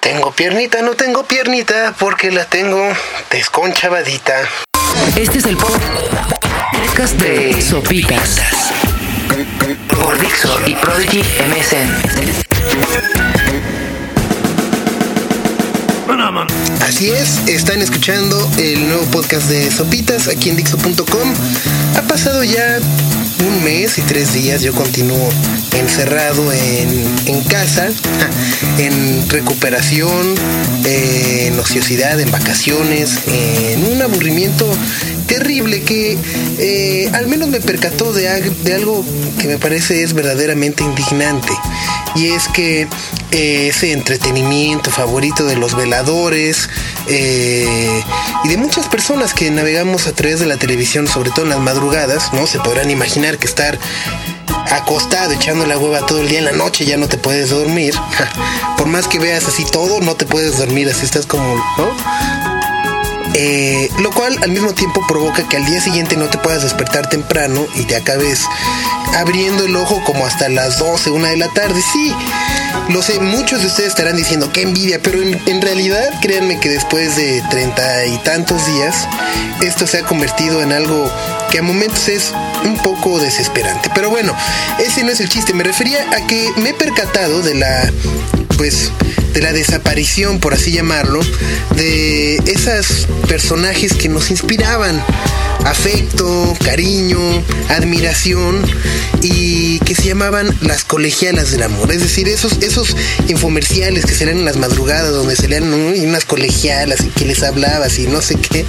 Tengo piernita, no tengo piernita, porque la tengo desconchavadita. Este es el podcast de Sopitas. Por Dixo y Prodigy MSN. Así es, están escuchando el nuevo podcast de Sopitas aquí en Dixo.com. Ha pasado ya un mes y tres días, yo continúo encerrado en, casa, en recuperación, en ociosidad, en vacaciones, en un aburrimiento terrible que eh, al menos me percató de algo que me parece es verdaderamente indignante. Y es que eh, ese entretenimiento favorito de los veladores eh, y de muchas personas que navegamos a través de la televisión, sobre todo en las madrugadas, ¿no? Se podrán imaginar que estar acostado echando la hueva todo el día en la noche ya no te puedes dormir. Por más que veas así todo, no te puedes dormir, así estás como, ¿no? Eh, lo cual al mismo tiempo provoca que al día siguiente no te puedas despertar temprano y te acabes abriendo el ojo como hasta las 12, una de la tarde. Sí, lo sé, muchos de ustedes estarán diciendo qué envidia, pero en, en realidad créanme que después de treinta y tantos días, esto se ha convertido en algo que a momentos es un poco desesperante. Pero bueno, ese no es el chiste, me refería a que me he percatado de la, pues, de la desaparición, por así llamarlo, de esos personajes que nos inspiraban afecto, cariño, admiración y que se llamaban las colegialas del amor. Es decir, esos, esos infomerciales que salían en las madrugadas donde ¿no? y unas colegialas y que les hablabas y no sé qué.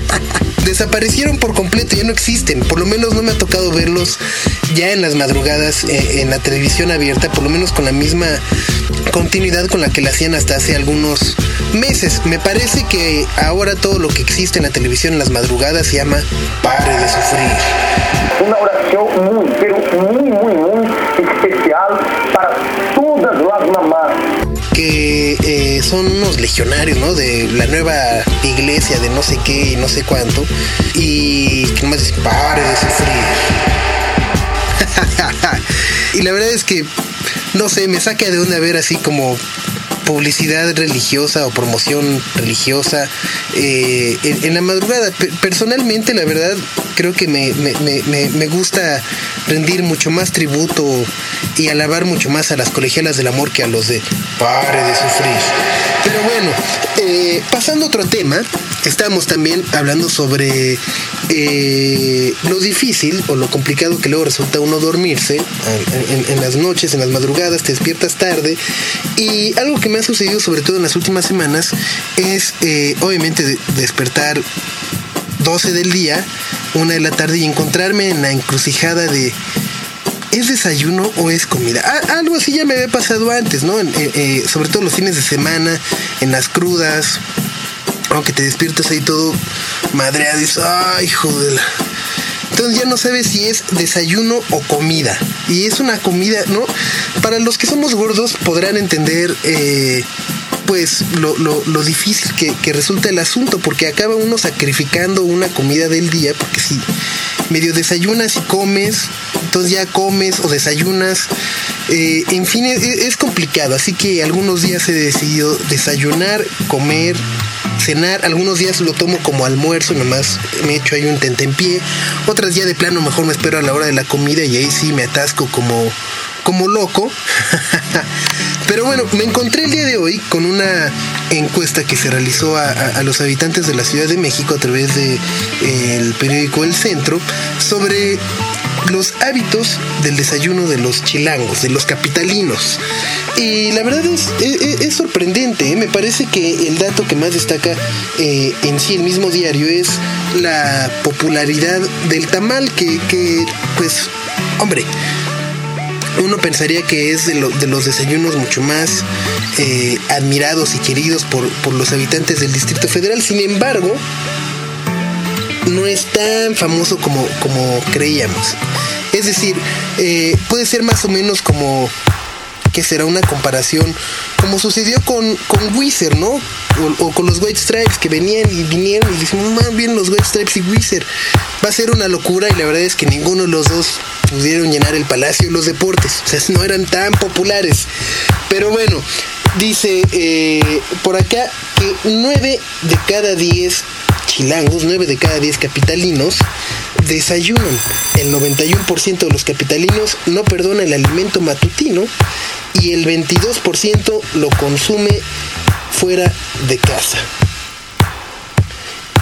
Desaparecieron por completo, ya no existen. Por lo menos no me ha tocado verlos ya en las madrugadas eh, en la televisión abierta, por lo menos con la misma continuidad con la que la hacían hasta hace algunos meses. Me parece que ahora todo lo que existe en la televisión en las madrugadas se llama Pare de sufrir. Uma oração muito, pero muito, muito, muito especial para todas as mamás. que eh, son unos legionarios, ¿no? De la nueva iglesia de no sé qué y no sé cuánto. Y que nomás dicen, pare de sufrir. y la verdad es que, no sé, me saca de onda ver así como publicidad religiosa o promoción religiosa eh, en, la madrugada. Pe- Personalmente, la verdad, creo que me- me- me- me gusta rendir mucho más tributo y alabar mucho más a las colegialas del amor que a los de pare de sufrir. Pero bueno, eh, pasando a otro tema, estamos también hablando sobre eh, lo difícil o lo complicado que luego resulta uno dormirse en, las noches, en las madrugadas, te despiertas tarde. Y algo que me ha sucedido sobre todo en las últimas semanas es eh, obviamente de- despertar 12 del día, una de la tarde y encontrarme en la encrucijada de ¿Es desayuno o es comida? Algo así ya me había pasado antes, ¿no? Eh, eh, sobre todo los fines de semana, en las crudas, aunque te despiertas ahí todo madreado dices, ay, joder. Entonces ya no sabes si es desayuno o comida. Y es una comida, ¿no? Para los que somos gordos podrán entender, eh, pues, lo difícil que, que resulta el asunto, porque acaba uno sacrificando una comida del día, porque si medio desayunas y comes, entonces ya comes o desayunas. eh, en fin, es, complicado. Así que algunos días he decidido desayunar, comer, cenar. Algunos días lo tomo como almuerzo, nomás me echo ahí un tentempié. Otras ya de plano mejor me espero a la hora de la comida y ahí sí me atasco como, como loco. Pero bueno, me encontré el día de hoy con una encuesta que se realizó a, los habitantes de la Ciudad de México a través de eh, el periódico El Centro sobre los hábitos del desayuno de los chilangos, de los capitalinos. Y la verdad es, es- es sorprendente, ¿eh? me parece que el dato que más destaca eh, en sí el mismo diario es la popularidad del tamal que pues, hombre, uno pensaría que es de, lo- de los desayunos mucho más eh, admirados y queridos por, los habitantes del Distrito Federal. Sin embargo, no es tan famoso como, creíamos. Es decir, eh, puede ser más o menos como que será una comparación como sucedió con, con Wizard, ¿no? O, con los White Stripes que venían y vinieron y dijimos, más bien los White Stripes y Wizard. Va a ser una locura y la verdad es que ninguno de los dos pudieron llenar el palacio y los deportes. O sea, no eran tan populares. Pero bueno, dice eh, por acá que 9 de cada 10 chilangos, 9 de cada 10 capitalinos desayunan. El 91% de los capitalinos no perdona el alimento matutino y el 22% lo consume fuera de casa.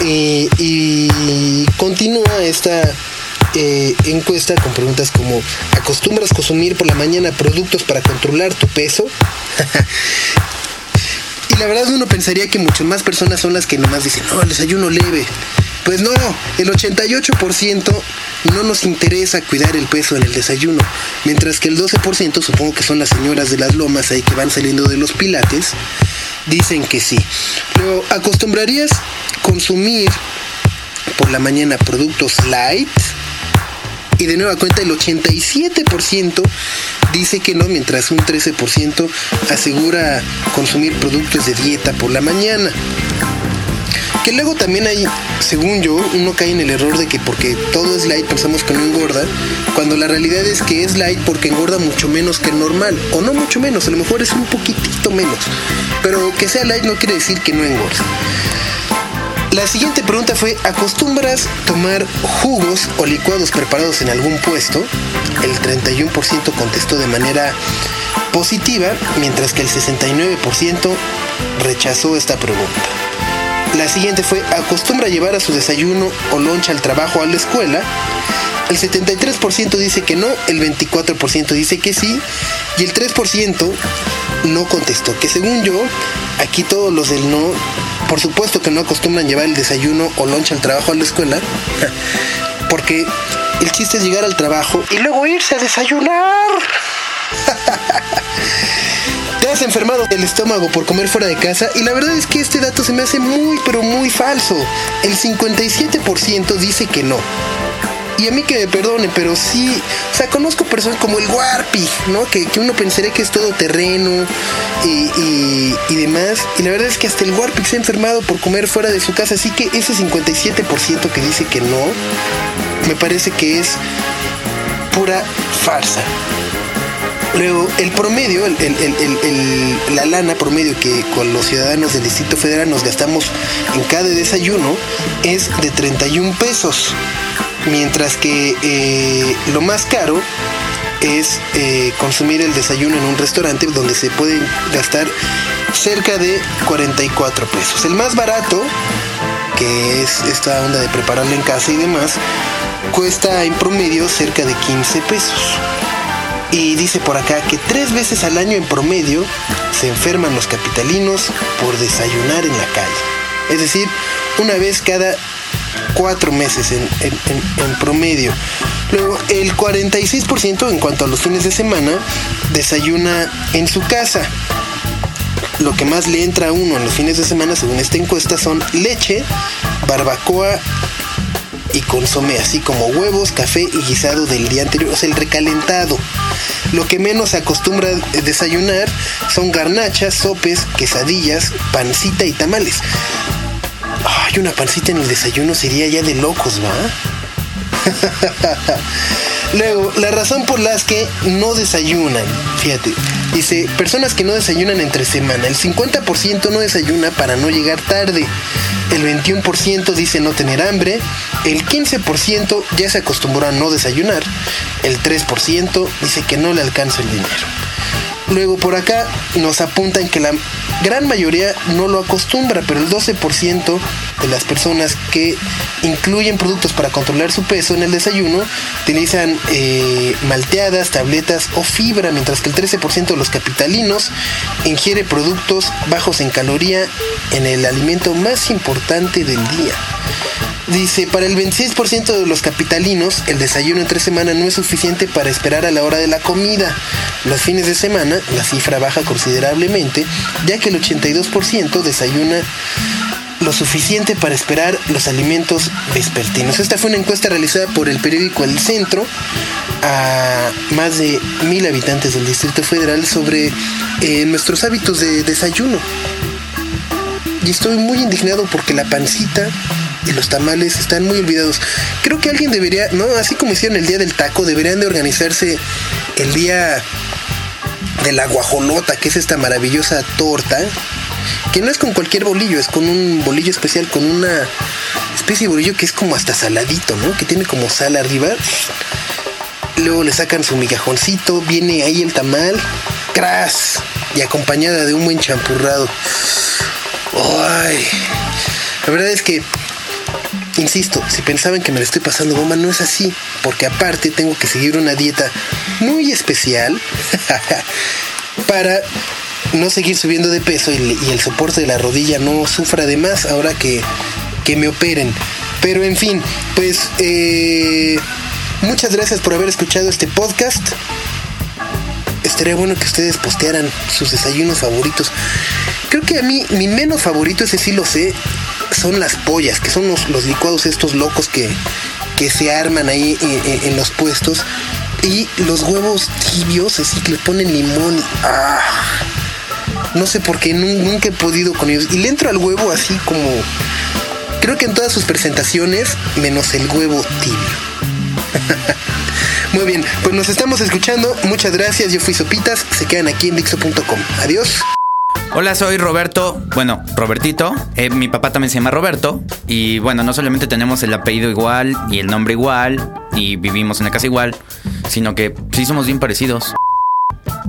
Eh, y continúa esta eh, encuesta con preguntas como ¿acostumbras consumir por la mañana productos para controlar tu peso? y la verdad uno pensaría que muchas más personas son las que nomás dicen, no, el desayuno leve. Pues no, el 88% no nos interesa cuidar el peso en el desayuno, mientras que el 12%, supongo que son las señoras de las lomas ahí que van saliendo de los pilates, dicen que sí. Luego, ¿acostumbrarías consumir por la mañana productos light? Y de nueva cuenta el 87% dice que no, mientras un 13% asegura consumir productos de dieta por la mañana. Que luego también hay, según yo, uno cae en el error de que porque todo es light pensamos que no engorda, cuando la realidad es que es light porque engorda mucho menos que el normal, o no mucho menos, a lo mejor es un poquitito menos, pero que sea light no quiere decir que no engorda. La siguiente pregunta fue, ¿acostumbras tomar jugos o licuados preparados en algún puesto? El 31% contestó de manera positiva, mientras que el 69% rechazó esta pregunta. La siguiente fue, ¿acostumbra llevar a su desayuno o loncha al trabajo o a la escuela? El 73% dice que no, el 24% dice que sí y el 3% no contestó. Que según yo, aquí todos los del no, por supuesto que no acostumbran llevar el desayuno o loncha al trabajo a la escuela, porque el chiste es llegar al trabajo y luego irse a desayunar. Te has enfermado el estómago por comer fuera de casa y la verdad es que este dato se me hace muy pero muy falso. El 57% dice que no. Y a mí que me perdone, pero sí, o sea, conozco personas como el Warpi, ¿no? Que, uno pensaría que es todo terreno y, y, demás. Y la verdad es que hasta el Warpi se ha enfermado por comer fuera de su casa. Así que ese 57% que dice que no, me parece que es pura farsa. Luego, el promedio, la lana promedio que con los ciudadanos del Distrito Federal nos gastamos en cada desayuno es de 31 pesos. Mientras que eh, lo más caro es eh, consumir el desayuno en un restaurante donde se puede gastar cerca de 44 pesos. El más barato, que es esta onda de prepararlo en casa y demás, cuesta en promedio cerca de 15 pesos. Y dice por acá que tres veces al año en promedio se enferman los capitalinos por desayunar en la calle. Es decir, una vez cada cuatro meses en, promedio. Luego, el 46% en cuanto a los fines de semana desayuna en su casa. Lo que más le entra a uno en los fines de semana, según esta encuesta, son leche, barbacoa y consomé, así como huevos, café y guisado del día anterior, o sea, el recalentado. Lo que menos se acostumbra desayunar son garnachas, sopes, quesadillas, pancita y tamales. Ay, una pancita en el desayuno sería ya de locos, ¿va? Luego, la razón por las que no desayunan, fíjate, dice, personas que no desayunan entre semana, el 50% no desayuna para no llegar tarde, el 21% dice no tener hambre, el 15% ya se acostumbró a no desayunar, el 3% dice que no le alcanza el dinero. Luego por acá nos apuntan que la gran mayoría no lo acostumbra, pero el 12% de las personas que incluyen productos para controlar su peso en el desayuno utilizan eh, malteadas, tabletas o fibra, mientras que el 13% de los capitalinos ingiere productos bajos en caloría en el alimento más importante del día. Dice, para el 26% de los capitalinos, el desayuno entre semana no es suficiente para esperar a la hora de la comida. Los fines de semana, la cifra baja considerablemente, ya que el 82% desayuna lo suficiente para esperar los alimentos vespertinos. Esta fue una encuesta realizada por el periódico El Centro a más de mil habitantes del Distrito Federal sobre eh, nuestros hábitos de desayuno. Y estoy muy indignado porque la pancita y los tamales están muy olvidados. Creo que alguien debería, no, así como hicieron el día del taco, deberían de organizarse el día de la guajolota, que es esta maravillosa torta, que no es con cualquier bolillo, es con un bolillo especial, con una especie de bolillo que es como hasta saladito, ¿no? Que tiene como sal arriba. Luego le sacan su migajoncito, viene ahí el tamal, cras, y acompañada de un buen champurrado. Ay, la verdad es que, insisto, si pensaban que me lo estoy pasando bomba, no es así, porque aparte tengo que seguir una dieta muy especial para no seguir subiendo de peso y, el soporte de la rodilla no sufra de más ahora que, que me operen. Pero en fin, pues eh, muchas gracias por haber escuchado este podcast. Estaría bueno que ustedes postearan sus desayunos favoritos. Creo que a mí mi menos favorito, ese sí lo sé, son las pollas, que son los, los licuados estos locos que, que se arman ahí en, en, los puestos. Y los huevos tibios, así que le ponen limón. ¡Ah! No sé por qué nunca he podido con ellos. Y le entro al huevo así como. Creo que en todas sus presentaciones, menos el huevo tibio. Muy bien, pues nos estamos escuchando. Muchas gracias. Yo fui Sopitas. Se quedan aquí en Dixo.com. Adiós. Hola, soy Roberto, bueno, Robertito. Eh, mi papá también se llama Roberto. Y bueno, no solamente tenemos el apellido igual y el nombre igual y vivimos en la casa igual, sino que sí somos bien parecidos.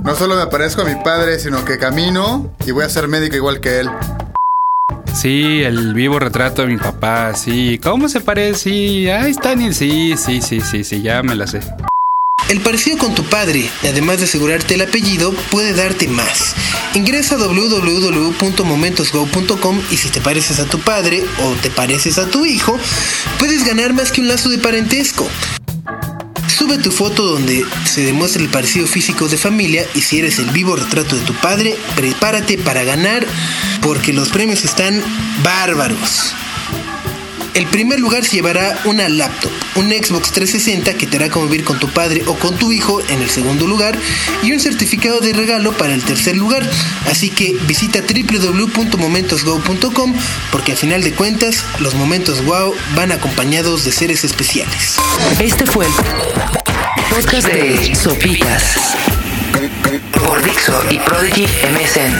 No solo me parezco a mi padre, sino que camino y voy a ser médico igual que él. Sí, el vivo retrato de mi papá, sí. ¿Cómo se parece? Sí, ahí está Daniel, sí, sí, sí, sí, sí, ya me la sé. El parecido con tu padre, además de asegurarte el apellido, puede darte más. Ingresa a www.momentosgo.com y si te pareces a tu padre o te pareces a tu hijo, puedes ganar más que un lazo de parentesco. Sube tu foto donde se demuestra el parecido físico de familia y si eres el vivo retrato de tu padre, prepárate para ganar porque los premios están bárbaros. El primer lugar se llevará una laptop, un Xbox 360 que te hará convivir con tu padre o con tu hijo en el segundo lugar y un certificado de regalo para el tercer lugar. Así que visita www.momentosgo.com porque al final de cuentas los momentos wow van acompañados de seres especiales. Este fue el podcast de Sopitas por Dixo y Prodigy MSN.